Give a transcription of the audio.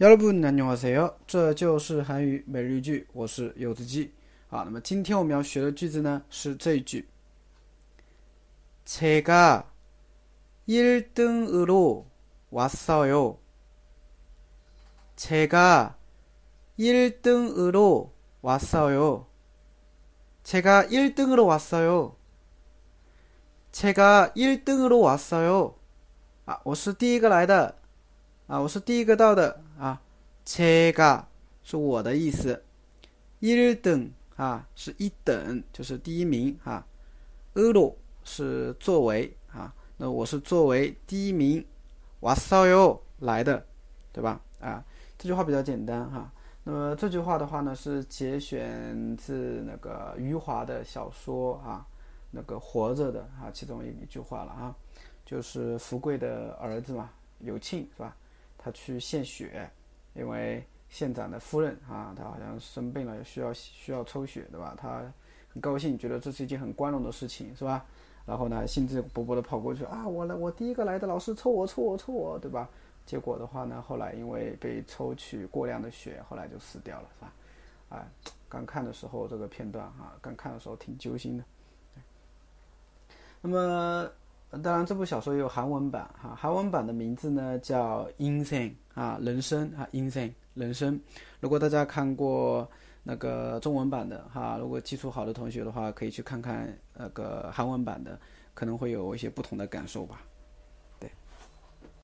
여러분안녕하세요，这就是韩语每日一句，我是柚子鸡。好，那么今天我们要学的句子呢是这一句：제가1등으로왔어요。제가1등으로왔어요。제가1등으로왔어 요。 제가1등으로왔어 요。 啊，我是第一个来的， 啊，我是第一个到的啊，切嘎是我的意思，一等啊，是一等，就是第一名啊，阿鲁是作为啊，那我是作为第一名，哇塞哟，来的，对吧？啊，这句话比较简单哈，那么这句话的话呢，是节选自那个余华的小说啊，那个活着的啊，其中有一句话了啊。就是福贵的儿子嘛，有庆是吧？他去献血，因为县长的夫人啊，她好像生病了，需要需要抽血，对吧？他很高兴，觉得这是一件很光荣的事情，是吧？然后呢，兴致勃勃的跑过去啊，我来，我第一个来的，老师抽我，抽我，抽我，对吧？结果的话呢，后来因为被抽取过量的血，后来就死掉了，是吧？啊，刚看的时候这个片段啊，刚看的时候挺揪心的。那么，当然这部小说也有韩文版哈，韩文版的名字呢，叫 insane 啊，人生啊 insane 人生，如果大家看过那个中文版的哈，如果基础好的同学的话，可以去看看那个韩文版的，可能会有一些不同的感受吧。